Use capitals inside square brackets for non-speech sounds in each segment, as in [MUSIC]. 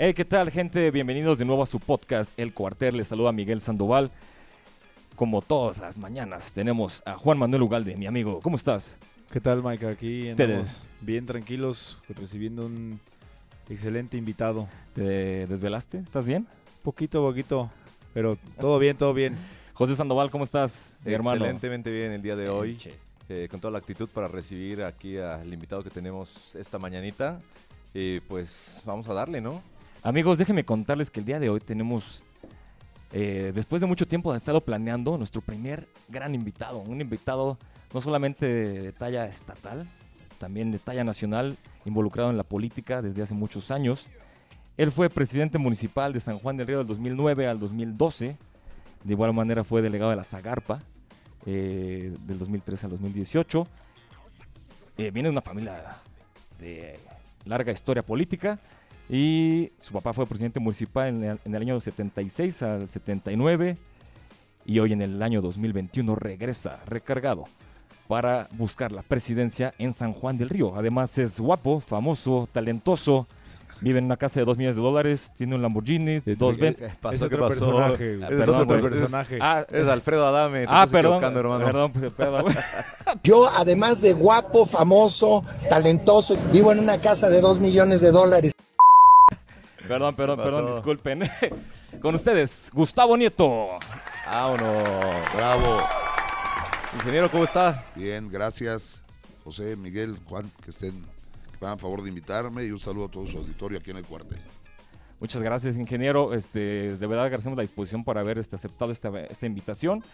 Hey, ¿qué tal, gente? Bienvenidos de nuevo a su podcast El Cuartel. Les saluda Miguel Sandoval. Como todas las mañanas, tenemos a Juan Manuel Ugalde, mi amigo. ¿Cómo estás? ¿Qué tal, Mike? Aquí Te- andamos bien tranquilos, recibiendo un excelente invitado. ¿Te desvelaste? ¿Estás bien? Poquito, poquito, pero todo bien, todo bien. [LAUGHS] José Sandoval, ¿cómo estás, mi hermano? Excelentemente bien el día de hoy, eh, con toda la actitud para recibir aquí al invitado que tenemos esta mañanita. Y pues vamos a darle, ¿no? Amigos, déjenme contarles que el día de hoy tenemos, eh, después de mucho tiempo de estarlo planeando, nuestro primer gran invitado. Un invitado no solamente de talla estatal, también de talla nacional, involucrado en la política desde hace muchos años. Él fue presidente municipal de San Juan del Río del 2009 al 2012. De igual manera fue delegado de la Zagarpa eh, del 2013 al 2018. Eh, viene de una familia de larga historia política y su papá fue presidente municipal en el, en el año 76 al 79 y hoy en el año 2021 regresa recargado para buscar la presidencia en San Juan del Río. Además es guapo, famoso, talentoso, vive en una casa de 2 millones de dólares, tiene un Lamborghini de dos ven- ¿Qué pasó? es ¿Qué otro pasó? personaje. Ah, Es perdón, otro güey. personaje. Ah, Es Alfredo Adame. te ah, perdón, hermano. perdón, pues, perdón. [LAUGHS] Yo, además de guapo, famoso, talentoso, vivo en una casa de dos millones de dólares. Perdón, perdón, ¿Qué perdón, disculpen. [LAUGHS] Con ustedes, Gustavo Nieto. Vámonos. Bravo. Ingeniero, ¿cómo está? Bien, gracias. José, Miguel, Juan, que estén, que me hagan favor de invitarme y un saludo a todo su auditorio aquí en el cuartel. Muchas gracias, ingeniero. Este, de verdad agradecemos la disposición por haber este, aceptado esta, esta invitación.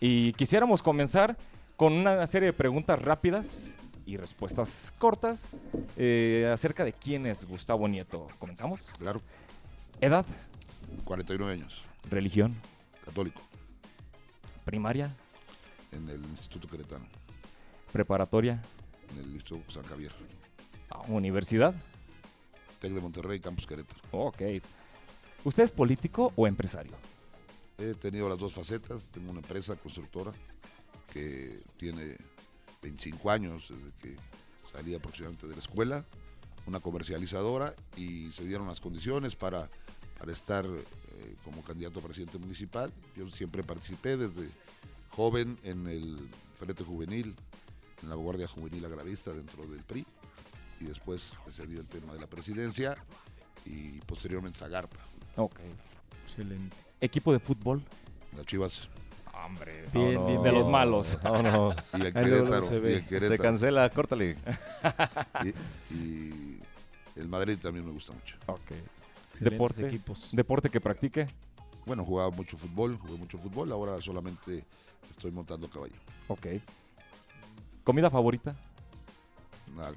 Y quisiéramos comenzar con una serie de preguntas rápidas y respuestas cortas eh, acerca de quién es Gustavo Nieto. ¿Comenzamos? Claro, Edad, 49 años, religión, católico, primaria, en el Instituto Queretano, preparatoria, en el Instituto San Javier, ah, universidad. TEC de Monterrey, Campus Querétaro. Ok. ¿Usted es político o empresario? He tenido las dos facetas, tengo una empresa constructora que tiene 25 años desde que salí aproximadamente de la escuela, una comercializadora y se dieron las condiciones para, para estar eh, como candidato a presidente municipal. Yo siempre participé desde joven en el Frente Juvenil, en la Guardia Juvenil Agravista dentro del PRI y después se dio el tema de la presidencia y posteriormente Zagarpa, Ok. Excelente. ¿Equipo de fútbol? las Chivas Hombre, Bien, vámonos. bien, de bien. los malos. [LAUGHS] Y el Querétaro. se y el Se cancela, córtale. [LAUGHS] Y, y el Madrid también me gusta mucho. Ok. Excelentes Deporte. equipos. ¿Deporte que practique? Bueno, jugaba mucho fútbol, jugué mucho fútbol, ahora solamente estoy montando caballo. Ok. ¿Comida favorita? Una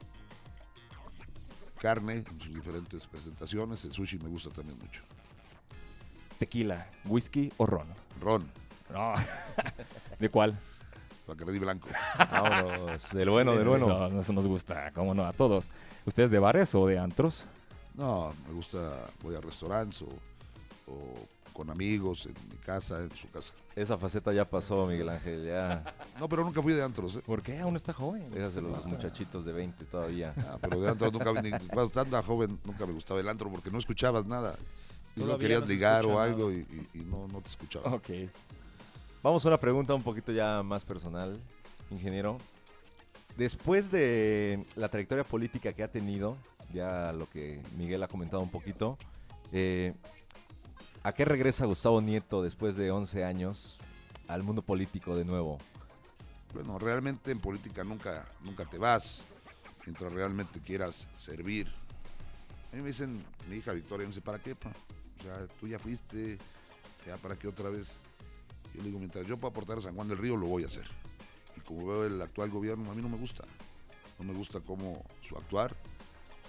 carne en sus diferentes presentaciones, el sushi me gusta también mucho. ¿Tequila, whisky o ron? Ron, No. [LAUGHS] ¿De cuál? Bacardí Blanco. Vámonos. Del bueno, del bueno. Eso, eso nos gusta, cómo no, a todos. ¿Ustedes de bares o de antros? No, me gusta, voy a restaurantes o, o con amigos, en mi casa, en su casa. Esa faceta ya pasó, Miguel Ángel. Ya. [LAUGHS] No, pero nunca fui de antros, ¿eh? ¿Por qué? Aún está joven. Déjaselo a los muchachitos de 20 todavía. Ah, pero de antros nunca, ni cuando estaba joven, nunca me gustaba el antro porque no escuchabas nada. Y no querías no ligar o nada. algo y, y- y no, no te escuchaba. Ok. Vamos a una pregunta un poquito ya más personal, ingeniero. Después de la trayectoria política que ha tenido, ya lo que Miguel ha comentado un poquito, eh, ¿a qué regresa Gustavo Nieto después de 11 años al mundo político de nuevo? Bueno, realmente en política nunca, nunca te vas mientras realmente quieras servir. A mí me dicen, mi hija Victoria, me dice, ¿para qué? pa? O sea, tú ya fuiste, ya para qué otra vez. Yo le digo, mientras yo pueda aportar a San Juan del Río, lo voy a hacer. Y como veo el actual gobierno, a mí no me gusta. No me gusta cómo su actuar.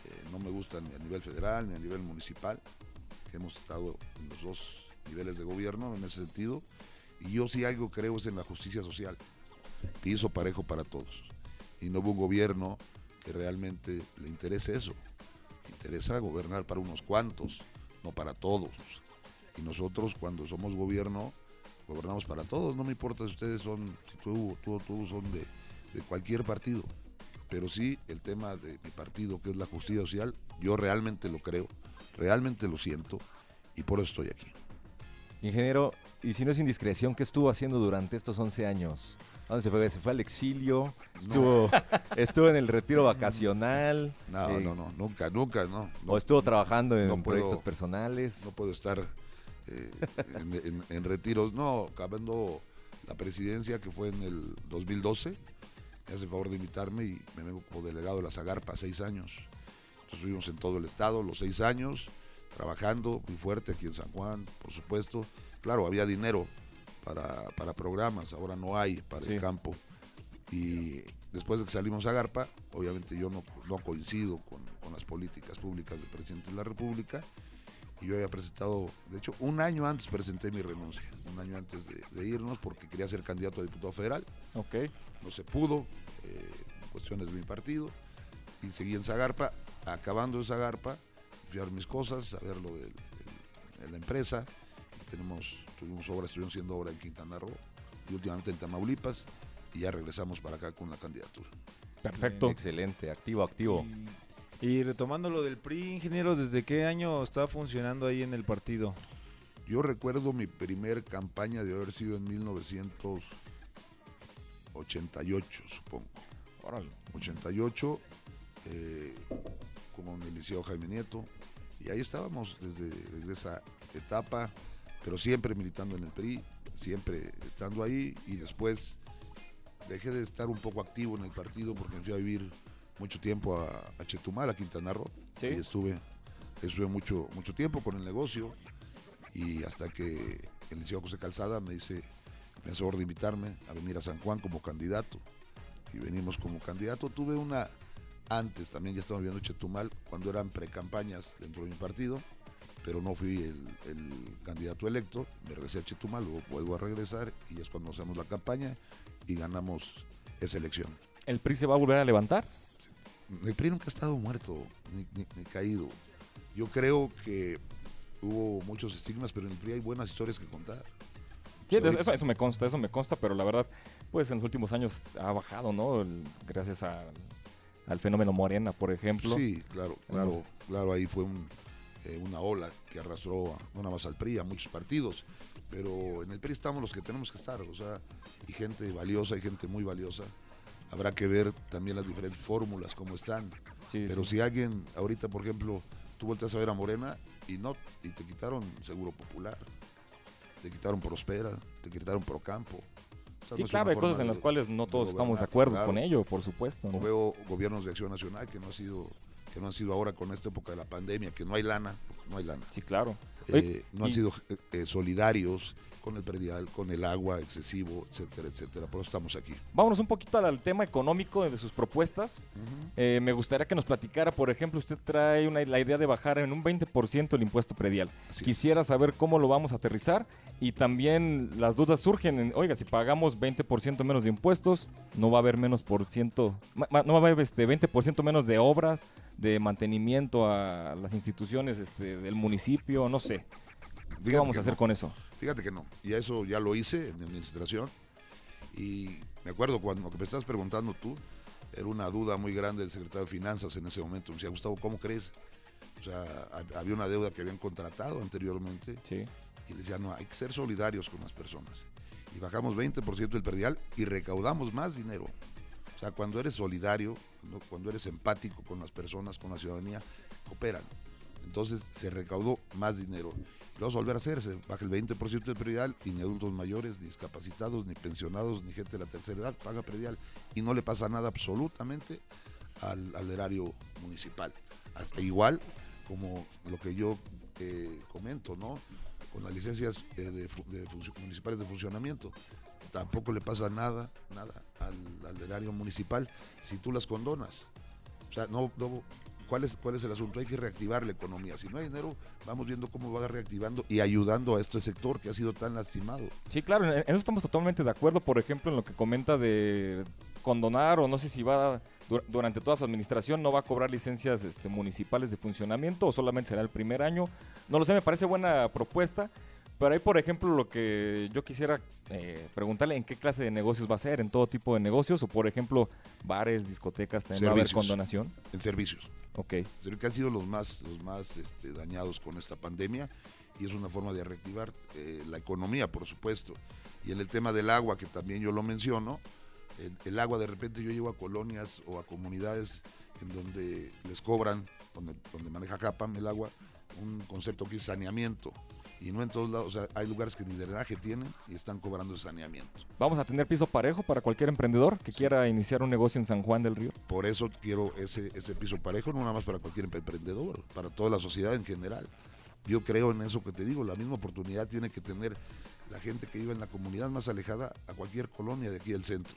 eh, no me gusta ni a nivel federal ni a nivel municipal, que hemos estado en los dos niveles de gobierno en ese sentido. Y yo sí algo creo es en la justicia social piso parejo para todos. Y no hubo un gobierno que realmente le interese eso. Interesa gobernar para unos cuantos, no para todos. Y nosotros cuando somos gobierno, gobernamos para todos. No me importa si ustedes son, si tú, tú, tú son de, de cualquier partido. Pero sí el tema de mi partido, que es la justicia social, yo realmente lo creo. realmente lo siento y por eso estoy aquí. Ingeniero, y si no es indiscreción, ¿qué estuvo haciendo durante estos 11 años? ¿A dónde se fue? ¿Se fue al exilio? ¿Estuvo, [LAUGHS] estuvo en el retiro vacacional? No, Eh, no, no, nunca, nunca, no. no ¿O estuvo trabajando en no puedo- proyectos personales? No puedo estar eh, en, en- en retiros. No, acabando la presidencia que fue en el 2012, me hace el favor de invitarme y me vengo como delegado de la Zagarpa seis años. Entonces estuvimos en todo el estado los seis años, trabajando muy fuerte aquí en San Juan, por supuesto. Claro, había dinero para, para programas, ahora no hay para Sí. el campo. Y después de que salimos a Garpa, obviamente yo no, no coincido con, con las políticas públicas del presidente de la República. Y yo había presentado, de hecho, un año antes presenté mi renuncia, un año antes de, de irnos, porque quería ser candidato a diputado federal. Ok. No se pudo, eh, cuestiones de mi partido. Y seguí en Zagarpa. Acabando en Zagarpa, fui a ver mis cosas, a ver lo de, de la empresa. Tenemos, tuvimos obras, estuvimos haciendo obra en Quintana Roo y últimamente en Tamaulipas. Y ya regresamos para acá con la candidatura. Perfecto. Excelente, activo, activo. Y, y retomando lo del PRI, ingeniero, ¿desde qué año está funcionando ahí en el partido? Yo recuerdo mi primer campaña de haber sido en 1988, supongo. Órale. 88, eh, como me inició Jaime Nieto, y ahí estábamos desde, desde esa etapa, pero siempre militando en el PRI, siempre estando ahí, y después dejé de estar un poco activo en el partido porque me fui a vivir mucho tiempo a, a Chetumal, a Quintana Roo, Sí. estuve, estuve mucho, mucho tiempo con el negocio, y hasta que el licenciado José Calzada me dice, me hace favor de invitarme a venir a San Juan como candidato y venimos como candidato. Tuve una antes, también ya estaba viviendo en Chetumal, cuando eran precampañas dentro de mi partido, pero no fui el, el candidato electo. Me regresé a Chetumal, luego vuelvo a regresar y es cuando hacemos la campaña y ganamos esa elección. ¿El PRI se va a volver a levantar? El PRI nunca ha estado muerto ni, ni- ni caído. Yo creo que hubo muchos estigmas, pero en el PRI hay buenas historias que contar. Sí, eso, eso me consta, eso me consta, pero la verdad, pues en los últimos años ha bajado, ¿no? El- gracias a- al fenómeno Morena, por ejemplo. Sí, claro, claro, claro, ahí fue un, eh, una ola que arrastró no nada más al PRI, a muchos partidos, pero en el PRI estamos los que tenemos que estar, o sea, y gente valiosa, y gente muy valiosa. Habrá que ver también las diferentes fórmulas, cómo están. Sí, Pero sí. si alguien, ahorita, por ejemplo, tú volteas a ver a Morena y no, y te quitaron Seguro Popular, te quitaron Prospera, te quitaron Procampo. O sea, Sí, no claro, hay cosas en de- las cuales no de todos estamos de acuerdo claro. con ello, por supuesto. ¿no? O veo gobiernos de acción nacional que no ha sido, que no han sido ahora con esta época de la pandemia, que no hay lana, porque no hay lana. Sí, claro. Eh, Oye, no han sido eh, eh, solidarios con el predial, con el agua excesivo, etcétera, etcétera. Por eso estamos aquí. Vámonos un poquito al, al tema económico de sus propuestas. Eh, me gustaría que nos platicara, por ejemplo, usted trae una, la idea de bajar en un 20% el impuesto predial. Así es. Quisiera saber cómo lo vamos a aterrizar y también las dudas surgen en, oiga, si pagamos 20% menos de impuestos, no va a haber menos por ciento, no va a haber este 20% menos de obras, de mantenimiento a las instituciones este, del municipio, no sé. ¿Qué vamos a hacer no. con eso? Fíjate que no. Y eso ya lo hice en mi administración. Y me acuerdo cuando lo que me estás preguntando tú, era una duda muy grande del secretario de Finanzas en ese momento. Me decía, Gustavo, ¿cómo crees? O sea, hab- había una deuda que habían contratado anteriormente Sí. y decía, no, hay que ser solidarios con las personas. Y bajamos 20% del perdial y recaudamos más dinero. O sea, cuando eres solidario, cuando eres empático con las personas, con la ciudadanía, cooperan. Entonces se recaudó más dinero. Vamos a volver a hacer, se baja el 20% del predial y ni adultos mayores, ni discapacitados, ni pensionados, ni gente de la tercera edad paga predial. Y no le pasa nada absolutamente al, al erario municipal. Hasta igual como lo que yo eh, comento, ¿no? Con las licencias eh, de, municipales de funcionamiento. Tampoco le pasa nada, nada al, al erario municipal si tú las condonas. O sea, no, no, ¿cuál, es, ¿cuál es el asunto? Hay que reactivar la economía. Si no hay dinero, vamos viendo cómo va reactivando y ayudando a este sector que ha sido tan lastimado. Sí, claro, en eso estamos totalmente de acuerdo, por ejemplo, en lo que comenta de condonar o no sé si va dur- durante toda su administración no va a cobrar licencias este, municipales de funcionamiento o solamente será el primer año. No lo sé, me parece buena propuesta, Pero ahí, por ejemplo, lo que yo quisiera eh, preguntarle, ¿en qué clase de negocios va a ser? ¿En todo tipo de negocios? O, por ejemplo, bares, discotecas, también va a haber Servicios. condonación. En servicios. Ok. Que han sido los más, los más este, dañados con esta pandemia y es una forma de reactivar eh, la economía, por supuesto. Y en el tema del agua, que también yo lo menciono, el, el agua de repente yo llego a colonias o a comunidades en donde les cobran, donde, donde maneja Capam el agua, un concepto que es saneamiento. Y no en todos lados, o sea, hay lugares que ni drenaje tienen y están cobrando el saneamiento. Vamos a tener piso parejo para cualquier emprendedor que quiera iniciar un negocio en San Juan del Río. Por eso quiero ese, ese piso parejo, no nada más para cualquier emprendedor, para toda la sociedad en general. Yo creo en eso que te digo, la misma oportunidad tiene que tener la gente que vive en la comunidad más alejada a cualquier colonia de aquí del centro.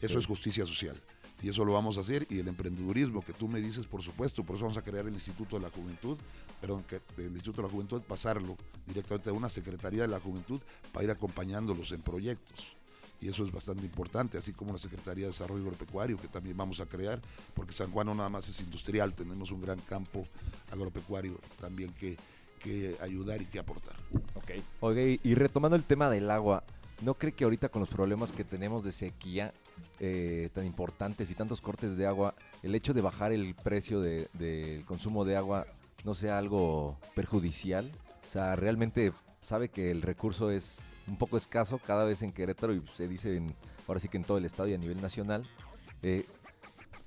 Eso es justicia social. Y eso lo vamos a hacer. Y el emprendedurismo que tú me dices, por supuesto, por eso vamos a crear el Instituto de la Juventud, perdón, que del Instituto de la Juventud, pasarlo directamente a una Secretaría de la Juventud para ir acompañándolos en proyectos. Y eso es bastante importante, así como la Secretaría de Desarrollo Agropecuario, que también vamos a crear, porque San Juan no nada más es industrial, tenemos un gran campo agropecuario también que, que ayudar y que aportar. Ok. Oiga, y retomando el tema del agua, ¿no cree que ahorita con los problemas que tenemos de sequía eh, tan importantes y tantos cortes de agua, el hecho de bajar el precio de- del consumo de agua no sea algo perjudicial? O sea, realmente sabe que el recurso es un poco escaso cada vez en Querétaro y se dice en, ahora sí que en todo el estado y a nivel nacional. Eh,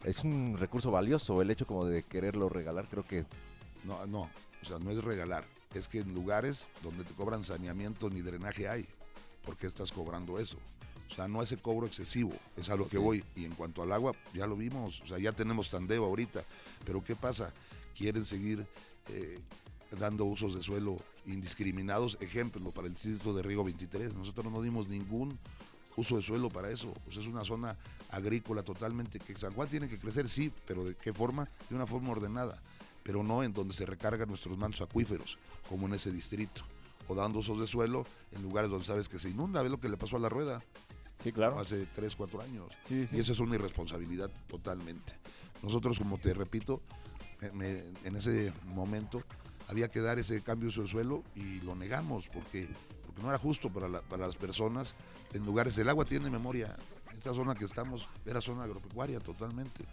es un recurso valioso el hecho como de quererlo regalar, creo que No, no, o sea, no es regalar, es que en lugares donde te cobran saneamiento ni drenaje hay. ¿Por qué estás cobrando eso? O sea, no ese cobro excesivo, es a lo que voy. Y en cuanto al agua, ya lo vimos, o sea, ya tenemos tandeo ahorita. Pero ¿qué pasa? Quieren seguir eh, dando usos de suelo indiscriminados. Ejemplo, para el distrito de Río 23, nosotros no dimos ningún uso de suelo para eso. O sea, es una zona agrícola totalmente que San Juan tiene que crecer, sí, pero ¿de qué forma? De una forma ordenada, pero no en donde se recargan nuestros mantos acuíferos, como en ese distrito. O dando usos de suelo en lugares donde sabes que se inunda. ¿Ves lo que le pasó a la rueda Sí, claro. hace 3, 4 años? Sí, sí. Y eso es una irresponsabilidad totalmente. Nosotros, como te repito, eh, me- en ese momento había que dar ese cambio de suelo y lo negamos porque, porque no era justo para, la- para las personas en lugares. El agua tiene memoria. Esta zona que estamos era zona agropecuaria totalmente.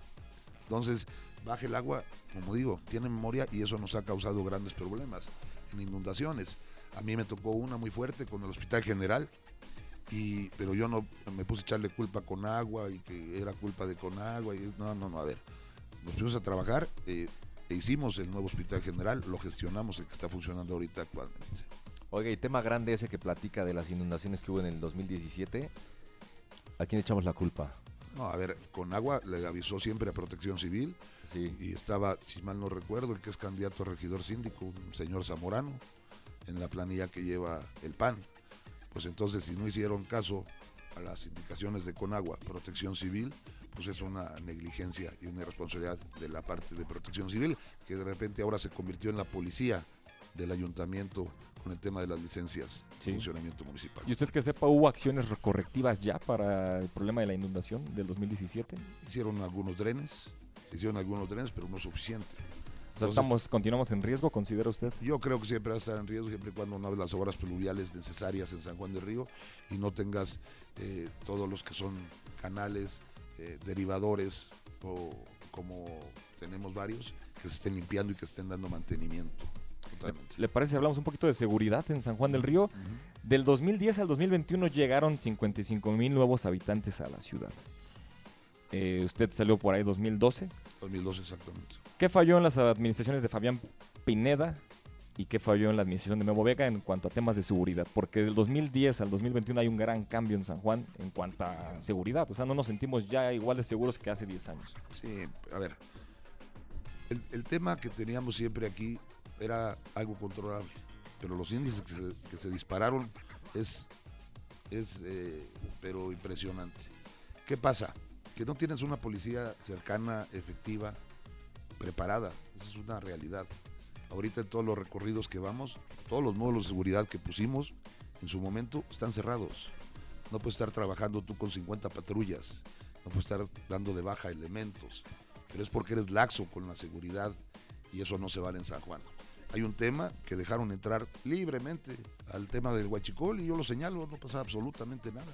Entonces, baja el agua, como digo, tiene memoria y eso nos ha causado grandes problemas en inundaciones. A mí me tocó una muy fuerte con el Hospital General, y, pero yo no me puse a echarle culpa con agua y que era culpa de con agua. Y, no, no, no, a ver. Nos pusimos a trabajar eh, e hicimos el nuevo Hospital General, lo gestionamos, el que está funcionando ahorita actualmente. Oiga, y tema grande ese que platica de las inundaciones que hubo en el 2017. ¿A quién echamos la culpa? No, a ver, con agua le avisó siempre a Protección Civil Sí. y estaba, si mal no recuerdo, el que es candidato a regidor síndico, un señor Zamorano, en la planilla que lleva el PAN. Pues entonces, si no hicieron caso a las indicaciones de Conagua, Protección Civil, pues es una negligencia y una irresponsabilidad de la parte de Protección Civil, que de repente ahora se convirtió en la policía del ayuntamiento con el tema de las licencias Sí. de funcionamiento municipal. Y usted que sepa, ¿hubo acciones correctivas ya para el problema de la inundación del 2017? Hicieron algunos drenes, se hicieron algunos drenes, pero no suficiente. O sea, Entonces, estamos, continuamos en riesgo, considera usted. Yo creo que siempre va a estar en riesgo siempre y cuando no hagas las obras pluviales necesarias en San Juan del Río y no tengas eh, todos los que son canales, eh, derivadores o como tenemos varios que se estén limpiando y que estén dando mantenimiento. Totalmente. ¿Le parece hablamos un poquito de seguridad en San Juan del Río? Ujú. Del 2010 al 2021 llegaron 55 mil nuevos habitantes a la ciudad. Eh, usted salió por ahí 2012. 2012 exactamente. ¿Qué falló en las administraciones de Fabián Pineda y qué falló en la administración de Memo Vega en cuanto a temas de seguridad? Porque del 2010 al 2021 hay un gran cambio en San Juan en cuanto a seguridad. O sea, no nos sentimos ya igual de seguros que hace 10 años. Sí, a ver. El, tema que teníamos siempre aquí era algo controlable, pero los índices que se, que se dispararon es, es eh, pero impresionante. ¿Qué pasa? Que no tienes una policía cercana, efectiva, preparada. Esa es una realidad. Ahorita en todos los recorridos que vamos, todos los módulos de seguridad que pusimos en su momento están cerrados. No puedes estar trabajando tú con 50 patrullas, no puedes estar dando de baja elementos, pero es porque eres laxo con la seguridad y eso no se vale en San Juan. hay un tema que dejaron entrar libremente al tema del huachicol y yo lo señalo, no pasa absolutamente nada.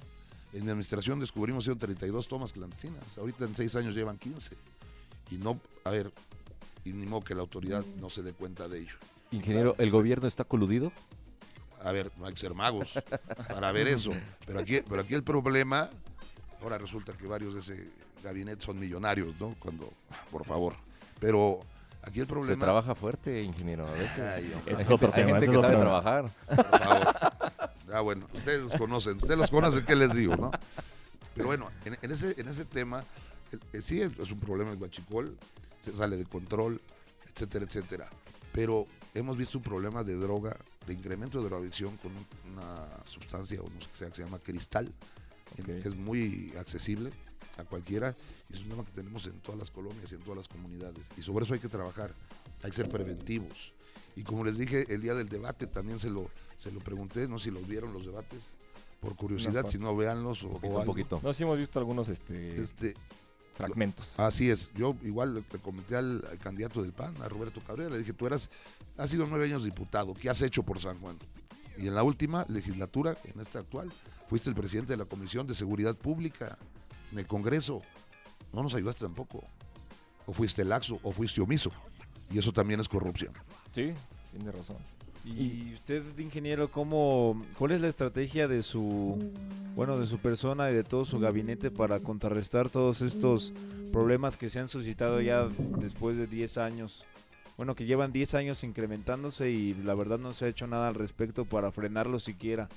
En la administración descubrimos 132 tomas clandestinas, ahorita en seis años llevan 15. Y no, a ver, y ni modo que la autoridad no se dé cuenta de ello. Ingeniero, ¿el gobierno está coludido? A ver, no hay que ser magos para ver eso. Pero aquí, pero aquí el problema, ahora resulta que varios de ese gabinete son millonarios, ¿no? Cuando, por favor. Pero aquí el Se problema... trabaja fuerte, ingeniero, a veces. Ay, Ese es otro Hay tema. gente ese que sabe otro- trabajar. por favor. Ah, bueno, ustedes los conocen, ustedes los conocen, ¿qué les digo, no? Pero bueno, en, en ese, en ese tema, sí es, un problema el guachicol, se sale de control, etcétera, etcétera. Pero hemos visto un problema de droga, de incremento de drogadicción con un- una sustancia, o no sé qué sea, que se llama cristal, que es muy accesible a cualquiera, y es un tema que tenemos en todas las colonias y en todas las comunidades. Y sobre eso hay que trabajar, hay que ser preventivos. Y como les dije, el día del debate también se lo, se lo pregunté, no sé si los vieron los debates, por curiosidad, si no véanlos o, o Poquito, un poquito. No, sí hemos visto algunos este, Este, fragmentos. Así es, yo igual le, le comenté al, al candidato del PAN, a Roberto Cabrera, le dije, tú eras, has sido nueve años diputado, ¿qué has hecho por San Juan? Y en la última legislatura, en esta actual, fuiste el presidente de la Comisión de Seguridad Pública en el Congreso. No nos ayudaste tampoco. O fuiste laxo, o fuiste omiso. Y eso también es corrupción. Sí, tiene razón. Y usted, ingeniero, ¿cómo, ¿cuál es la estrategia de su, bueno, de su persona y de todo su gabinete para contrarrestar todos estos problemas que se han suscitado ya después de 10 años? Bueno, que llevan 10 años incrementándose y la verdad no se ha hecho nada al respecto para frenarlo siquiera.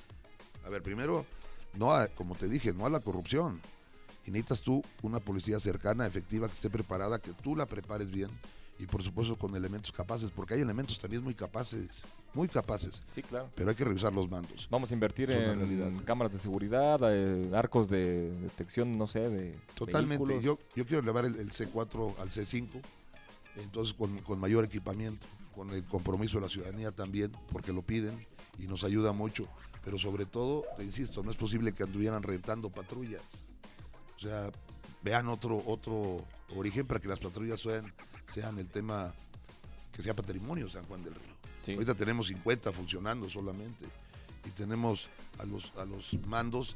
A ver, primero, no a- como te dije, no a la corrupción. Y necesitas tú una policía cercana, efectiva, que esté preparada, que tú la prepares bien y por supuesto con elementos capaces, porque hay elementos también muy capaces, muy capaces, Sí, claro. pero hay que revisar los mandos. Vamos a invertir Es en realidad. cámaras de seguridad, eh, arcos de detección, no sé, de Totalmente. vehículos. Yo, yo quiero elevar el, el C4 al C5, entonces con, con mayor equipamiento, con el compromiso de la ciudadanía también, porque lo piden y nos ayuda mucho. Pero sobre todo, te insisto, no es posible que anduvieran rentando patrullas. O sea, vean otro, otro origen para que las patrullas sean, sean el tema que sea patrimonio San Juan del Río. Ahorita tenemos 50 funcionando solamente y tenemos a los, a los mandos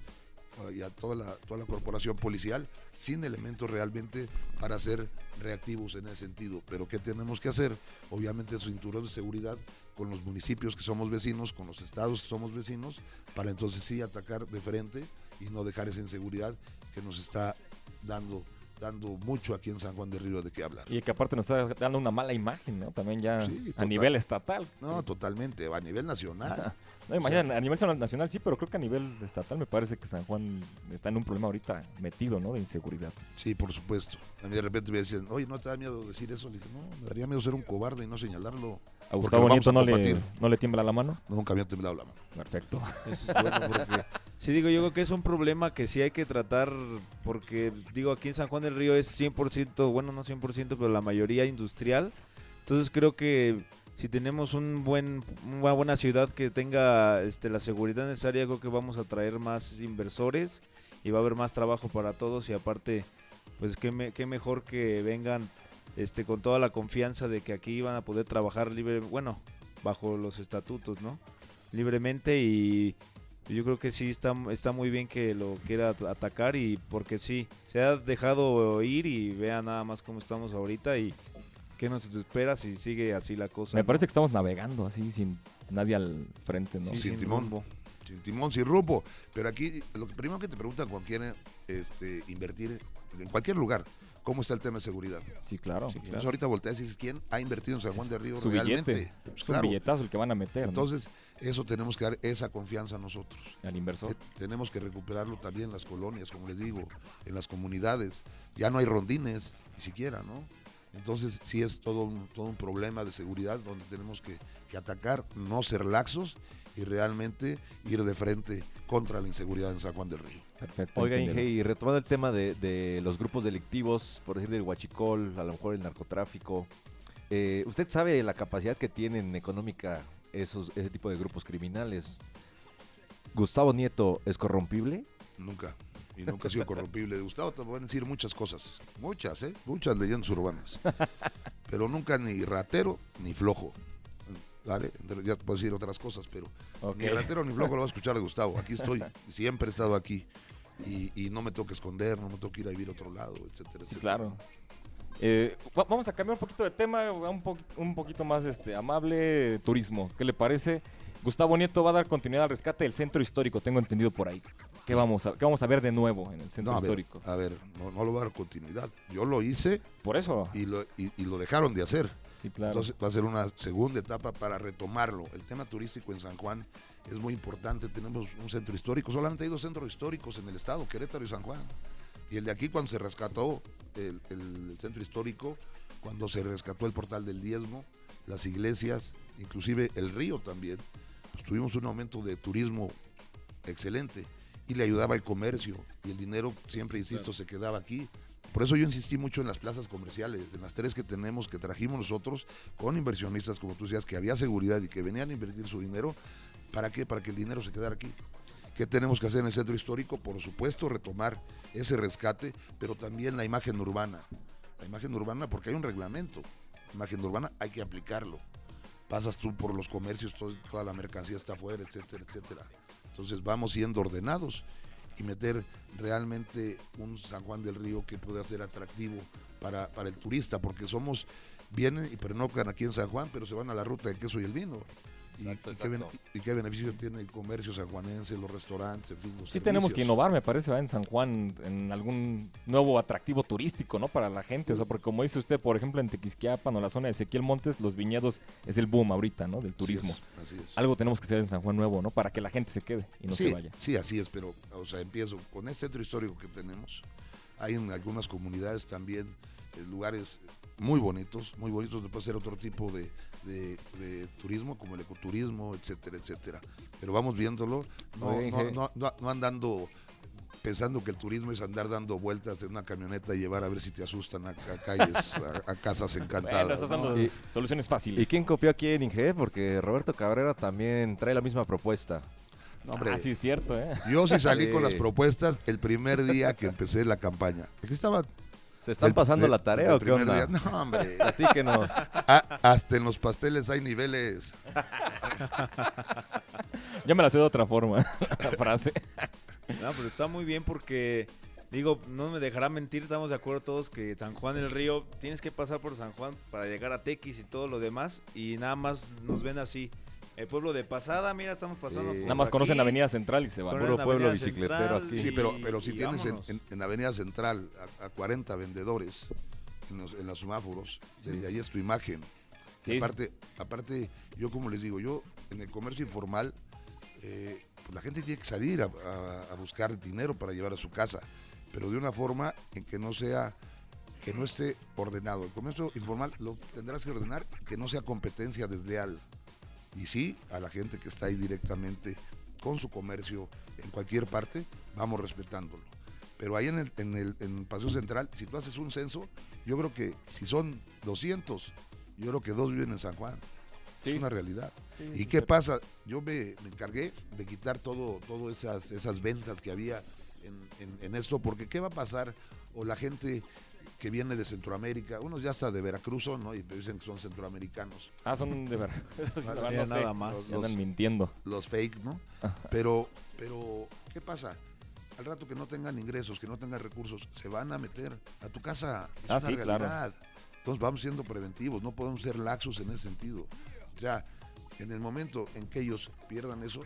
uh, y a toda la, toda la corporación policial sin elementos realmente para ser reactivos en ese sentido. Pero ¿qué tenemos que hacer? Obviamente cinturón de seguridad con los municipios que somos vecinos, con los estados que somos vecinos, para entonces sí atacar de frente y no dejar esa inseguridad que nos está dando dando mucho aquí en San Juan de Río de qué hablar. Y que aparte nos está dando una mala imagen, ¿no? También ya Sí, a nivel estatal. No, totalmente, a nivel nacional. No, imagina, a nivel nacional sí, pero creo que a nivel estatal me parece que San Juan está en un problema ahorita metido, ¿no? De inseguridad. Sí, por supuesto. A mí de repente me decían, oye, ¿no te da miedo decir eso? Le dije, no, me daría miedo ser un cobarde y no señalarlo. ¿A Gustavo Nieto a no le, no le tiembla la mano? Nunca me temblado la mano. Perfecto. Eso es bueno porque [LAUGHS] sí digo yo creo que es un problema que sí hay que tratar porque digo aquí en San Juan Río es 100%, bueno no 100%, pero la mayoría industrial. Entonces creo que si tenemos un buen una buena ciudad que tenga este la seguridad necesaria, creo que vamos a traer más inversores y va a haber más trabajo para todos y aparte pues qué, qué mejor que vengan este con toda la confianza de que aquí van a poder trabajar libre, bueno, bajo los estatutos, ¿no? libremente y yo creo que sí está, está muy bien que lo quiera at- atacar y porque sí, se ha dejado ir y vea nada más cómo estamos ahorita y qué nos espera si sigue así la cosa. Me ¿no? parece que estamos navegando así sin nadie al frente, ¿no? Sí, sin sin timón. rumbo. Sin timón, sin rumbo. Pero aquí, lo que primero que te preguntan cuando quieren este, invertir en cualquier lugar, ¿cómo está el tema de seguridad? Sí, claro. Y entonces ahorita volteas y dices, ¿quién ha invertido en San Juan de Río Su realmente? billete. Pues Es claro. un billetazo el que van a meter ¿no? Entonces, eso tenemos que dar esa confianza a nosotros. al inversor. Te- tenemos que recuperarlo también en las colonias, como les digo, en las comunidades. Ya no hay rondines, ni siquiera, ¿no? Entonces sí es todo un, todo un problema de seguridad donde tenemos que, que atacar, no ser laxos y realmente ir de frente contra la inseguridad en San Juan del Río. Perfecto. Oiga. Inge, y retomando el tema de, de los grupos delictivos, por decir del huachicol, a lo mejor el narcotráfico, eh, ¿usted sabe la capacidad que tienen económica esos, ese tipo de grupos criminales? ¿Gustavo Nieto es corrompible? Nunca. Y nunca ha sido corrompible. De Gustavo te pueden decir muchas cosas. Muchas, ¿eh? Muchas leyendas urbanas. [LAUGHS] Pero nunca ni ratero ni flojo. ¿Vale? Ya te puedo decir otras cosas, pero ni rantero ni flojo lo va a escuchar de Gustavo. Aquí estoy, siempre he estado aquí. Y, y no me tengo que esconder, no me tengo que ir a vivir a otro lado, etcétera, etcétera. claro. Eh, va- vamos a cambiar un poquito de tema, un, po- un poquito más este, amable, turismo. ¿Qué le parece? Gustavo Nieto va a dar continuidad al rescate del centro histórico, tengo entendido por ahí. ¿Qué vamos a, qué vamos a ver de nuevo en el centro No, a ver, histórico? a ver, no, no lo voy a dar continuidad. Yo lo hice Por eso. y lo, y, y lo dejaron de hacer. Sí, claro. Entonces va a ser una segunda etapa para retomarlo. El tema turístico en San Juan es muy importante. Tenemos un centro histórico. Solamente hay dos centros históricos en el estado, Querétaro y San Juan. Y el de aquí cuando se rescató el, el centro histórico, cuando se rescató el portal del diezmo, las iglesias, inclusive el río también, pues tuvimos un aumento de turismo excelente y le ayudaba el comercio y el dinero, siempre insisto, se quedaba aquí. Por eso yo insistí mucho en las plazas comerciales, en las tres que tenemos, que trajimos nosotros, con inversionistas, como tú decías, que había seguridad y que venían a invertir su dinero. ¿Para qué? Para que el dinero se quedara aquí. ¿Qué tenemos que hacer en el centro histórico? Por supuesto, retomar ese rescate, pero también la imagen urbana. La imagen urbana, porque hay un reglamento. La imagen urbana hay que aplicarlo. Pasas tú por los comercios, todo- toda la mercancía está afuera, etcétera, etcétera. Entonces vamos siendo ordenados y meter realmente un San Juan del Río que pueda ser atractivo para, para el turista, porque somos, vienen y pernoctan aquí en San Juan, pero se van a la ruta de queso y el vino. Y, Exacto, y qué, ben- exacto. y qué beneficio tiene el comercio sanjuanense, los restaurantes, en fin, los Sí tenemos que servicios. innovar, me parece, ¿verdad? en San Juan, en algún nuevo atractivo turístico, ¿no? Para la gente. O sea, porque como dice usted, por ejemplo, en Tequisquiapan o la zona de Ezequiel Montes, los viñedos es el boom ahorita, ¿no? Del turismo. Así es, así es. Algo tenemos que hacer en San Juan Nuevo, ¿no? Para que la gente se quede y no sí, se vaya. Sí, así es, pero, o sea, empiezo con este centro histórico que tenemos. Hay en algunas comunidades también eh, lugares muy bonitos, muy bonitos, puede ser otro tipo de, de- de turismo, como el ecoturismo, etcétera, etcétera. Pero vamos viéndolo, no, Oye, no, no, no- no andando pensando que el turismo es andar dando vueltas en una camioneta y llevar a ver si te asustan a, a calles, a, a casas Bueno, encantadas. esas ¿no? son Y- soluciones fáciles. ¿Y quién copió a quién, Inge? Porque Roberto Cabrera también trae la misma propuesta. No, hombre, Ah, sí, es cierto, ¿eh? yo sí salí [LAUGHS] con las propuestas el primer día que empecé la campaña. Aquí estaba ¿Se están pasando de- la tarea o qué onda? día. No, hombre. [LAUGHS] Platíquenos. Hasta en los pasteles hay niveles. [LAUGHS] Ya me la sé de otra forma, [LAUGHS] la frase. No, pero está muy bien porque, digo, no me dejará mentir, estamos de acuerdo todos que San Juan del Río, tienes que pasar por San Juan para llegar a Tequis y todo lo demás, y nada más nos ven así. El pueblo de pasada, mira, estamos pasando. Sí. por Nada más conocen la Avenida Central y se van. Puro pueblo bicicletero Central aquí. Sí, pero, pero si tienes en, en- en Avenida Central a, a 40 vendedores en los, en los semáforos, desde ahí es tu imagen. Y Sí. aparte, aparte, yo como les digo, yo en el comercio informal, eh, pues la gente tiene que salir a, a- a buscar dinero para llevar a su casa, pero de una forma en que no sea, que no esté ordenado. El comercio informal lo tendrás que ordenar, que no sea competencia desleal. Y sí, a la gente que está ahí directamente con su comercio en cualquier parte, vamos respetándolo. Pero ahí en el, en el en Paseo Central, si tú haces un censo, yo creo que si son 200, yo creo que dos viven en San Juan. Sí. Es una realidad. Sí, ¿Y sí, qué pasa? Yo me, me encargué de quitar todo, todo esas, esas ventas que había en, en- en esto, porque ¿qué va a pasar? O la gente que viene de Centroamérica, unos ya hasta de Veracruz son, ¿no? Y dicen que son centroamericanos. Ah, son de. [LAUGHS] [LAUGHS] Vale, no sé. nada más. Ya Andan mintiendo. los fake, ¿no? Pero, pero, ¿qué pasa? Al rato que no tengan ingresos, que no tengan recursos, se van a meter a tu casa. Es Ah, una sí, claro. realidad. Entonces vamos siendo preventivos, no podemos ser laxos en ese sentido. O sea, en el momento en que ellos pierdan eso,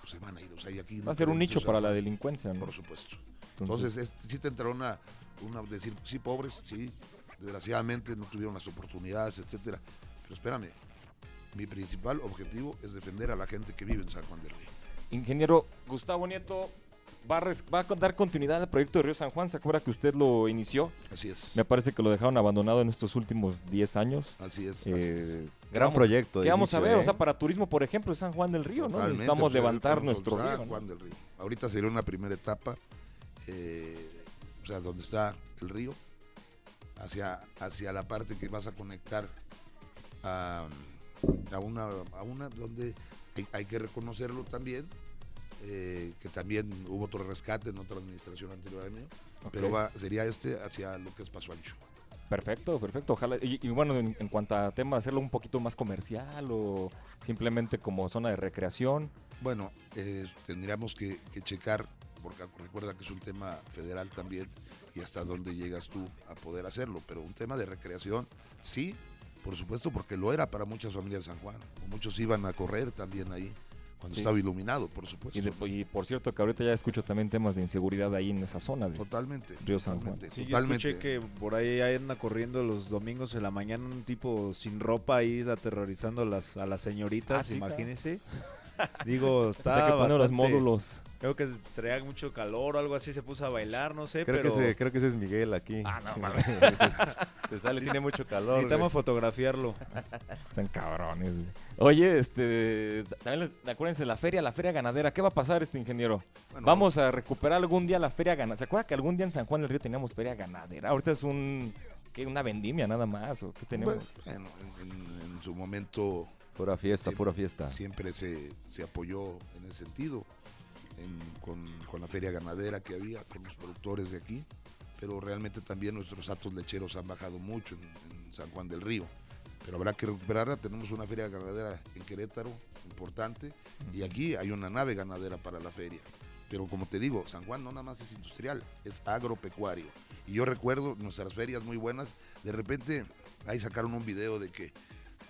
pues se van a ir. O sea, y aquí Va a ser un nicho para la de delincuencia, ¿no? Por supuesto. Entonces, Entonces, es- sí te entrará una, una, decir, sí, pobres, sí, desgraciadamente no tuvieron las oportunidades, etcétera. Pero espérame, mi principal objetivo es defender a la gente que vive en San Juan del Río. ingeniero Gustavo Nieto va a, res- va a dar continuidad al proyecto de Río San Juan. ¿Se acuerda que usted lo inició? Así es. Me parece que lo dejaron abandonado en estos últimos 10 años. Así es. así es. Eh, ¿qué Gran vamos- proyecto ¿Qué vamos a ver? ¿eh? O sea, para turismo, por ejemplo, San Juan del Río, ¿no? Totalmente, Necesitamos levantar nuestro San río. ¿no? Juan del Río. Ahorita sería una primera etapa, eh, o sea, donde está el río, hacia, hacia la parte que vas a conectar a, a una, a una donde hay, hay que reconocerlo también, eh, que también hubo otro rescate en otra administración anterior a mí, pero va, sería este hacia lo que es Paso Ancho. Perfecto, perfecto. Ojalá. Y, y bueno, en, en cuanto a tema, hacerlo un poquito más comercial o simplemente como zona de recreación. Bueno, eh, tendríamos que, que checar, porque recuerda que es un tema federal también, y hasta dónde llegas tú a poder hacerlo. Pero un tema de recreación, sí, por supuesto, porque lo era para muchas familias de San Juan. Muchos iban a correr también ahí, cuando Sí. estaba iluminado, por supuesto. Y, de- y por cierto, que ahorita ya escucho también temas de inseguridad ahí en esa zona. de- Totalmente. Río San Juan. totalmente, Sí, yo escuché que por ahí anda corriendo los domingos en la mañana un tipo sin ropa ahí aterrorizando a las, a las señoritas, Ah, sí, imagínense. [LAUGHS] Digo, está que poner los bastante- módulos. Creo que traía mucho calor o algo así, se puso a bailar, no sé, Creo, pero que ese, creo que ese es Miguel aquí. Ah, no, [LAUGHS] se, se sale, tiene mucho calor. necesitamos güey. fotografiarlo. Están cabrones. güey. Oye, este, también acuérdense la feria, la feria ganadera. ¿Qué va a pasar, este ingeniero? Bueno, Vamos a recuperar algún día la feria ganadera. ¿Se acuerda que algún día en San Juan del Río teníamos feria ganadera? Ahorita es un, ¿qué, una vendimia nada más o qué tenemos. Bueno, en, en- en su momento Pura fiesta, pura fiesta. siempre se, se apoyó en ese sentido, en- con, con la feria ganadera que había, con los productores de aquí, pero realmente también nuestros atos lecheros han bajado mucho en, en San Juan del Río. Pero habrá que recuperarla, tenemos una feria ganadera en Querétaro importante y aquí hay una nave ganadera para la feria. Pero como te digo, San Juan no nada más es industrial, es agropecuario. Y yo recuerdo nuestras ferias muy buenas, de repente ahí sacaron un video de que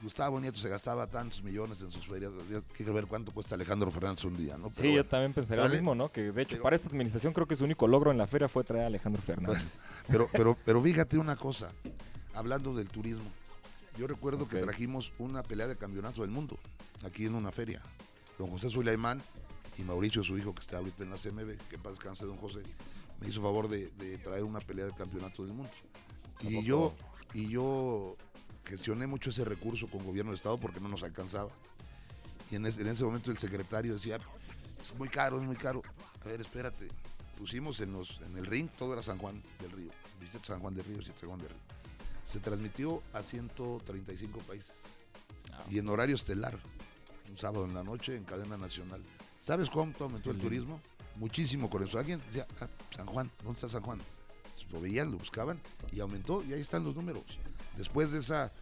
Gustavo Nieto se gastaba tantos millones en sus ferias. Quiero ver cuánto cuesta Alejandro Fernández un día, ¿no? Pero Sí, yo también pensaría lo mismo, ¿no? Que de hecho Pero- para esta administración creo que su único logro en la feria fue traer a Alejandro Fernández. [LAUGHS] pero, pero, pero fíjate una cosa, hablando del turismo. Yo recuerdo que trajimos una pelea de campeonato del mundo aquí en una feria. Don José Sulaimán y Mauricio, su hijo, que está ahorita en la CMB, que en paz descanse don José, me hizo favor de, de traer una pelea de campeonato del mundo. Y yo, y yo gestioné mucho ese recurso con gobierno de Estado porque no nos alcanzaba. Y en ese, en ese momento el secretario decía, es muy caro, es muy caro. A ver, espérate. Pusimos en, los, en el ring, todo era San Juan del Río. Visita San Juan del Río, visita San Juan del Río. Se transmitió a 135 países. Y en horario estelar, un sábado en la noche en cadena nacional. ¿Sabes cuánto aumentó el turismo? Muchísimo con eso. Alguien decía, "Ah, San Juan, ¿dónde está San Juan? Lo veían, lo buscaban y aumentó y ahí están los números. Después de esa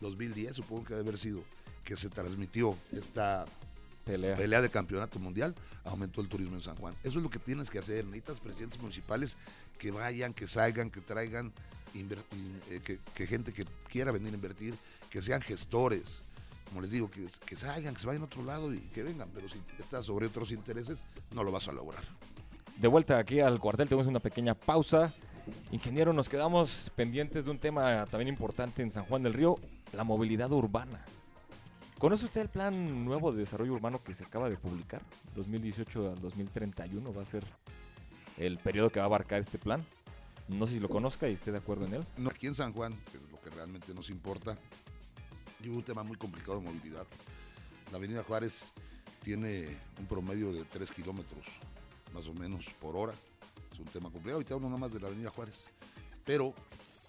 2010, supongo que debe haber sido, que se transmitió esta Pelea. pelea de campeonato mundial, aumentó el turismo en San Juan. Eso es lo que tienes que hacer. Necesitas presidentes municipales que vayan, que salgan, que traigan, eh, que, que gente que quiera venir a invertir, que sean gestores. Como les digo, que, que salgan, que se vayan a otro lado y que vengan. Pero si estás sobre otros intereses, no lo vas a lograr. De vuelta aquí al cuartel, tenemos una pequeña pausa. Ingeniero, nos quedamos pendientes de un tema también importante en San Juan del Río, la movilidad urbana. ¿Conoce usted el plan nuevo de desarrollo urbano que se acaba de publicar? 2018 al 2031 va a ser el periodo que va a abarcar este plan. No sé si lo conozca y esté de acuerdo en él. Aquí en San Juan, que es lo que realmente nos importa, hubo un tema muy complicado de movilidad. La avenida Juárez tiene un promedio de 3 kilómetros más o menos por hora. Un tema complicado. Ahorita hablo nada más de la avenida Juárez. Pero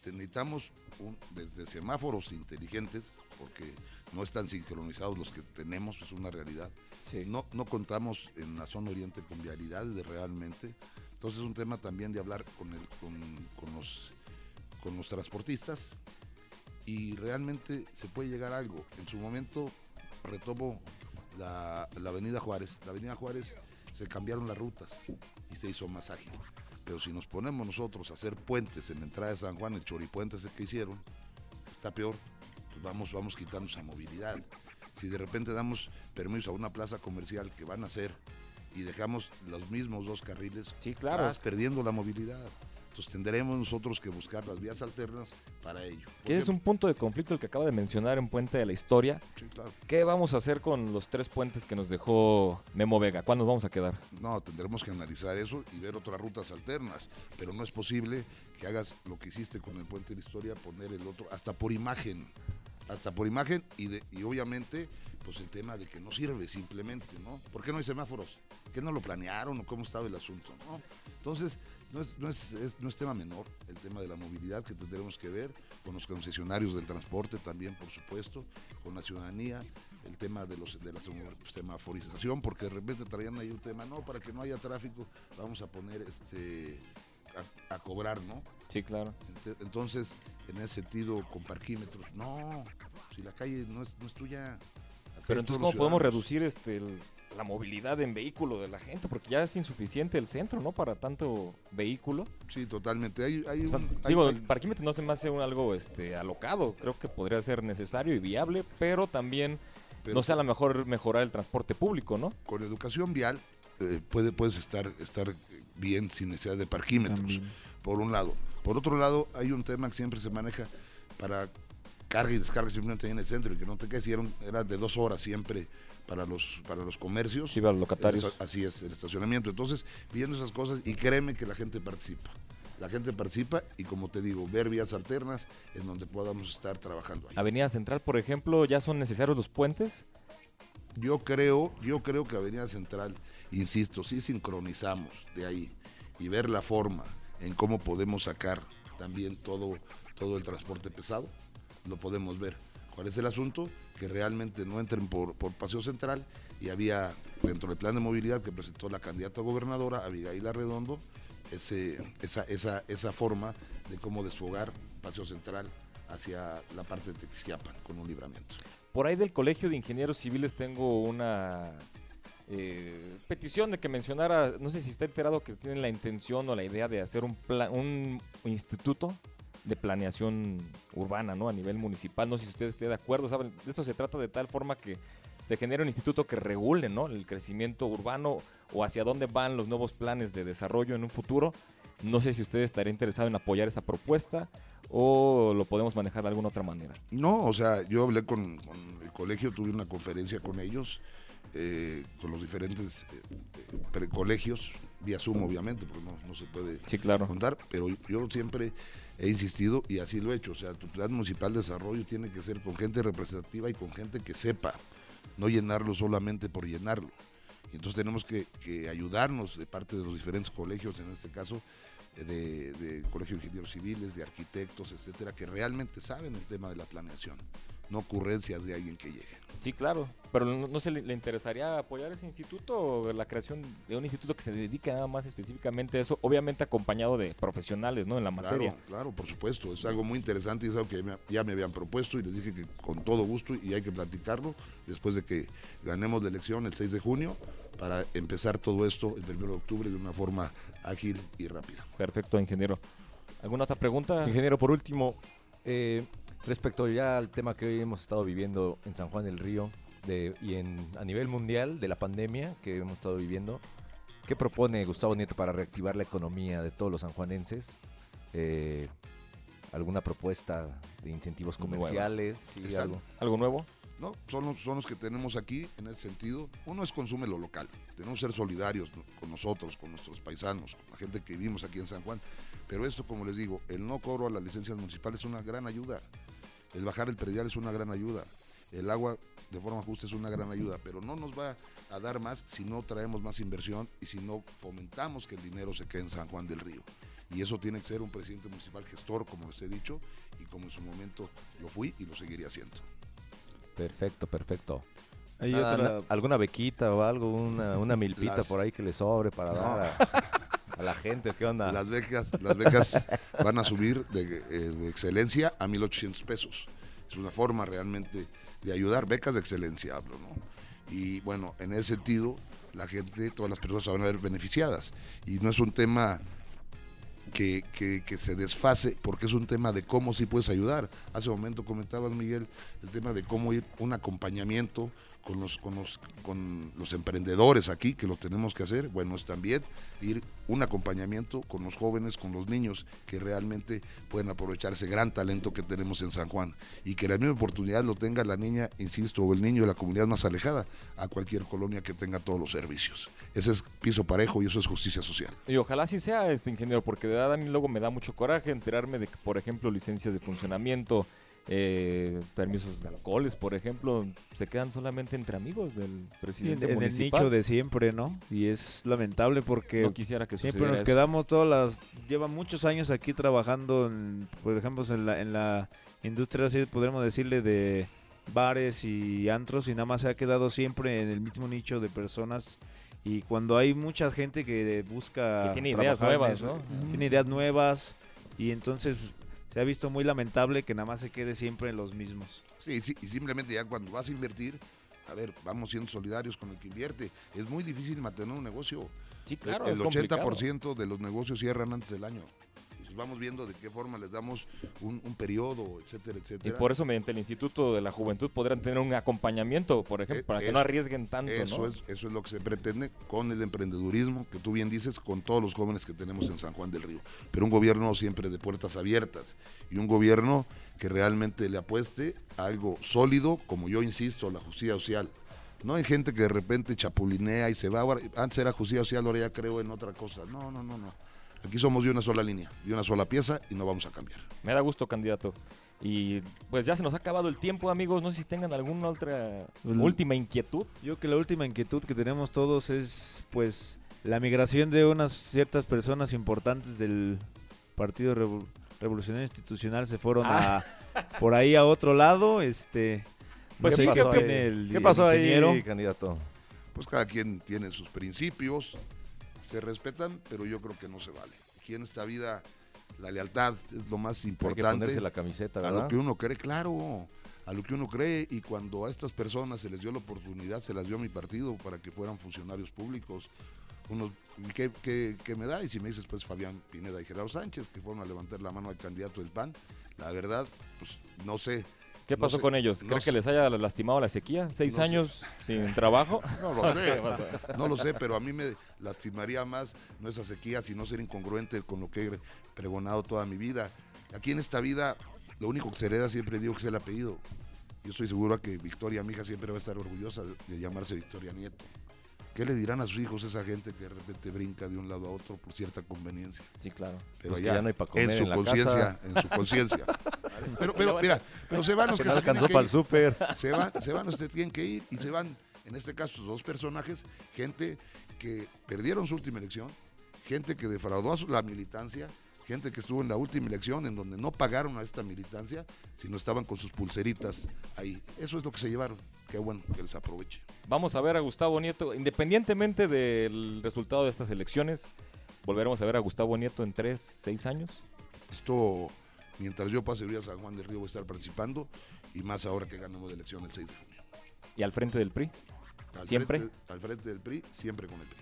necesitamos un- desde semáforos inteligentes, porque no están sincronizados los que tenemos, es una realidad. Sí. No, no contamos en la zona oriente con vialidades realmente. Entonces es un tema también de hablar con, el, con, con los, con los transportistas y realmente se puede llegar a algo. En su momento retomo la, la avenida Juárez. La avenida Juárez se cambiaron las rutas y se hizo más ágil. Pero si nos ponemos nosotros a hacer puentes en la entrada de San Juan, el choripuente ese que hicieron, está peor. Pues vamos, vamos quitando esa movilidad. Si de repente damos permiso a una plaza comercial que van a hacer y dejamos los mismos dos carriles, Sí, claro. vas perdiendo la movilidad. Entonces tendremos nosotros que buscar las vías alternas para ello. Que es un punto de conflicto el que acaba de mencionar en Puente de la Historia. Sí, claro. ¿Qué vamos a hacer con los tres puentes que nos dejó Memo Vega? ¿Cuándo nos vamos a quedar? No, tendremos que analizar eso y ver otras rutas alternas. Pero no es posible que hagas lo que hiciste con el puente de la historia, poner el otro, hasta por imagen. Hasta por imagen y, de, y obviamente, pues el tema de que no sirve simplemente, ¿no? ¿Por qué no hay semáforos? ¿Qué no lo planearon o cómo estaba el asunto? ¿no? Entonces, no es, no, es, es- no es tema menor el tema de la movilidad que tendremos que ver con los concesionarios del transporte también, por supuesto, con la ciudadanía, el tema de, los, de la semaforización, porque de repente traían ahí un tema, no, para que no haya tráfico, vamos a poner este a- a cobrar, ¿no? Sí, claro. Ent- Entonces, en ese sentido, con parquímetros, no, si la calle no es, no es tuya. Pero es entonces, ¿cómo podemos reducir este el- la movilidad en vehículo de la gente? Porque ya es insuficiente el centro, ¿no? Para tanto vehículo. Sí, totalmente. Hay, hay O sea, un- digo, hay- el parquímetro no se me hace un algo este, alocado. Creo que podría ser necesario y viable, pero también pero no sé a lo mejor mejorar el transporte público, ¿no? con educación vial eh, puede, puedes estar, estar bien sin necesidad de parquímetros, También. por un lado. Por otro lado, hay un tema que siempre se maneja para carga y descarga simplemente en el centro y que no te quedes, era de dos horas siempre para los, para los comercios. Sí, para los locatarios. El Así es, el estacionamiento. Entonces, viendo esas cosas, y créeme que la gente participa. La gente participa y, como te digo, ver vías alternas en donde podamos estar trabajando ahí. Avenida Central, por ejemplo, ¿ya son necesarios los puentes? Yo creo, yo creo que Avenida Central, insisto, si sincronizamos de ahí y ver la forma en cómo podemos sacar también todo, todo el transporte pesado, lo podemos ver. ¿Cuál es el asunto? Que realmente no entren por, por Paseo Central y había dentro del plan de movilidad que presentó la candidata a gobernadora, Abigail Arredondo, ese, esa, esa, esa forma de cómo desfogar Paseo Central hacia la parte de Texiapan con un libramiento. Por ahí del Colegio de Ingenieros Civiles tengo una eh, petición de que mencionara, no sé si está enterado que tienen la intención o la idea de hacer un, pla- un instituto de planeación urbana, ¿no? A nivel municipal. No sé si usted esté de acuerdo, ¿saben? De esto se trata de tal forma que se genere un instituto que regule, ¿no? El crecimiento urbano o hacia dónde van los nuevos planes de desarrollo en un futuro. No sé si usted estaría interesado en apoyar esa propuesta o lo podemos manejar de alguna otra manera. No, o sea, yo hablé con, con el colegio, tuve una conferencia con ellos, eh, con los diferentes eh, eh, precolegios, vía Zoom obviamente, porque no, no se puede Sí, claro. contar, pero yo siempre he insistido y así lo he hecho, o sea, tu plan municipal de desarrollo tiene que ser con gente representativa y con gente que sepa, no llenarlo solamente por llenarlo. Y entonces tenemos que, ayudarnos de parte de los diferentes colegios, en este caso, eh, de, de Colegio de Ingenieros Civiles, de arquitectos, etcétera, que realmente saben el tema de la planeación, no ocurrencias de alguien que llegue. Sí, claro. Pero no, no se le, le interesaría apoyar ese instituto o la creación de un instituto que se dedique nada más específicamente a eso, obviamente acompañado de profesionales, ¿no? En la materia. Claro, claro, por supuesto. Es algo muy interesante y es algo que ya me habían propuesto y les dije que con todo gusto y hay que platicarlo después de que ganemos la elección el 6 de junio para empezar todo esto el 1 de octubre de una forma ágil y rápida. Perfecto, ingeniero. ¿Alguna otra pregunta? Ingeniero, por último, eh, respecto ya al tema que hoy hemos estado viviendo en San Juan del Río de, y en, a nivel mundial de la pandemia que hemos estado viviendo, ¿qué propone Gustavo Nieto para reactivar la economía de todos los sanjuanenses? Eh, ¿Alguna propuesta de incentivos comerciales? Sí, algo. ¿Algo nuevo? ¿no? Son los, son los que tenemos aquí en ese sentido. Uno es consume lo local. Tenemos que ser solidarios con nosotros, con nuestros paisanos, con la gente que vivimos aquí en San Juan. Pero esto, como les digo, el no cobro a las licencias municipales es una gran ayuda. El bajar el predial es una gran ayuda. El agua de forma justa es una gran ayuda. Pero no nos va a dar más si no traemos más inversión y si no fomentamos que el dinero se quede en San Juan del Río. Y eso tiene que ser un presidente municipal gestor, como les he dicho, y como en su momento lo fui y lo seguiré haciendo. Perfecto, perfecto. Hay Nada, otra- na- ¿Alguna bequita o algo? Una, una milpita Las- por ahí que le sobre para No. dar a, [LAUGHS] la gente? ¿Qué onda? Las becas, las becas [LAUGHS] van a subir de, eh, excelencia a 1.800 pesos. Es una forma realmente de ayudar, becas de excelencia hablo, ¿no? Y bueno, en ese sentido, la gente, todas las personas se van a ver beneficiadas. Y no es un tema que, que- que se desfase, porque es un tema de cómo sí puedes ayudar. Hace un momento comentabas, Miguel, el tema de cómo ir un acompañamiento con los, con los, con los emprendedores aquí, que lo tenemos que hacer. Bueno, es también ir un acompañamiento con los jóvenes, con los niños, que realmente pueden aprovechar ese gran talento que tenemos en San Juan. Y que la misma oportunidad lo tenga la niña, insisto, o el niño de la comunidad más alejada, a cualquier colonia que tenga todos los servicios. Ese es piso parejo y eso es justicia social. Y ojalá sí sea este ingeniero, porque de verdad a mí luego me da mucho coraje enterarme de que, por ejemplo, licencias de funcionamiento, eh, permisos de alcoholes, por ejemplo, se quedan solamente entre amigos del Sí, en, presidente en el municipal. nicho de siempre, ¿no? Y es lamentable porque no quisiera que siempre nos eso. quedamos todas las... Lleva muchos años aquí trabajando, en, por ejemplo, en la, en la industria, así podríamos decirle, de bares y antros y nada más se ha quedado siempre en el mismo nicho de personas Y cuando hay mucha gente que busca... Que tiene ideas nuevas, ¿no? Tiene ideas nuevas y entonces se ha visto muy lamentable que nada más se quede siempre en los mismos. Sí, sí, y simplemente ya cuando vas a invertir, a ver, vamos siendo solidarios con el que invierte. Es muy difícil mantener un negocio. Sí, claro, el es 80% de los negocios cierran antes del año. Entonces vamos viendo de qué forma les damos un, un periodo, etcétera, Y etcétera. por eso mediante el Instituto de la Juventud podrán tener un acompañamiento, por ejemplo, Eh, para que no arriesguen tanto, Eso, ¿no? es, eso es lo que se pretende con el emprendedurismo, que tú bien dices, con todos los jóvenes que tenemos en San Juan del Río. Pero un gobierno siempre de puertas abiertas y un gobierno que realmente le apueste a algo sólido, como yo insisto, la justicia social. No hay gente que de repente chapulinea y se va. Antes era justicia social, ahora ya creo en otra cosa. No, no, no, no. Aquí somos de una sola línea, de una sola pieza y no vamos a cambiar. Me da gusto, candidato. Y pues ya se nos ha acabado el tiempo, amigos. No sé si tengan alguna otra última inquietud. Yo creo que la última inquietud que tenemos todos es pues la migración de unas ciertas personas importantes del Partido Revo- Revolucionario Institucional se fueron Ah. a [LAUGHS] por ahí a otro lado, este Pues ¿qué sí, pasó ¿qué- ahí en qué- el- ¿Qué el pasó ahí, candidato? Pues cada quien tiene sus principios, se respetan, pero yo creo que no se vale. Aquí en esta vida la lealtad es lo más Hay que importante. ponerse la camiseta, a lo que uno cree, claro, a lo que uno cree y cuando a estas personas se les dio la oportunidad, se las dio a mi partido para que fueran funcionarios públicos. Uno, ¿qué, qué, qué me da? Y si me dices, pues Fabián Pineda y Gerardo Sánchez, que fueron a levantar la mano al candidato del PAN, la verdad, pues no sé. ¿Qué No pasó sé, con ellos? no ¿Cree que sé. les haya lastimado la sequía? ¿Seis No sé. años sin trabajo? [LAUGHS] No lo ¿Qué sé, no lo sé, pero a mí me lastimaría más no esa sequía, sino ser incongruente con lo que he pregonado toda mi vida. Aquí en esta vida, lo único que se hereda siempre digo que es el apellido. Yo estoy seguro que Victoria, mi hija, siempre va a estar orgullosa de llamarse Victoria Nieto. ¿Qué le dirán a sus hijos esa gente que de repente brinca de un lado a otro por cierta conveniencia? Sí, claro. Pero Pues allá, ya no hay pa' comer en su conciencia, en su conciencia. [LAUGHS] ¿vale? Pero, pero, mira, pero se van los Que que no se alcanzó para el súper. Se van, [LAUGHS] se van los que tienen que ir y se van, en este caso, dos personajes, gente que perdieron su última elección, gente que defraudó a su- la militancia, gente que estuvo en la última elección en donde no pagaron a esta militancia, sino estaban con sus pulseritas ahí. Eso es lo que se llevaron. Qué bueno que les aproveche. Vamos a ver a Gustavo Nieto, independientemente del resultado de estas elecciones, volveremos a ver a Gustavo Nieto en tres, seis años. Esto, mientras yo pase a San Juan del Río, voy a estar participando y más ahora que ganamos la elección el 6 de junio. Y al frente del PRI. Al ¿Siempre? frente- al frente del PRI, siempre con el PRI.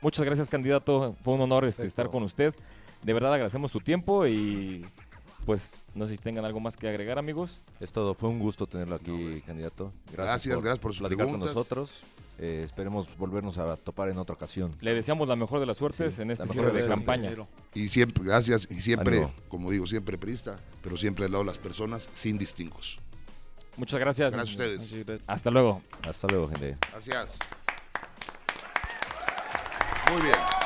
Muchas gracias, candidato. Fue un honor este, estar con usted. De verdad agradecemos tu tiempo y pues no sé si tengan algo más que agregar, amigos. Es todo, fue un gusto tenerlo aquí, candidato. Gracias, gracias por sus platicar con nosotros. Eh, esperemos volvernos a topar en otra ocasión. Le deseamos la mejor de las suertes Sí, en este cierre de campaña. Y siempre, gracias, y siempre, Ánimo. como digo, siempre prista, pero siempre al lado de las personas sin distingos. Muchas gracias. Gracias a ustedes. Hasta luego. Hasta luego, gente. Gracias. Muy bien.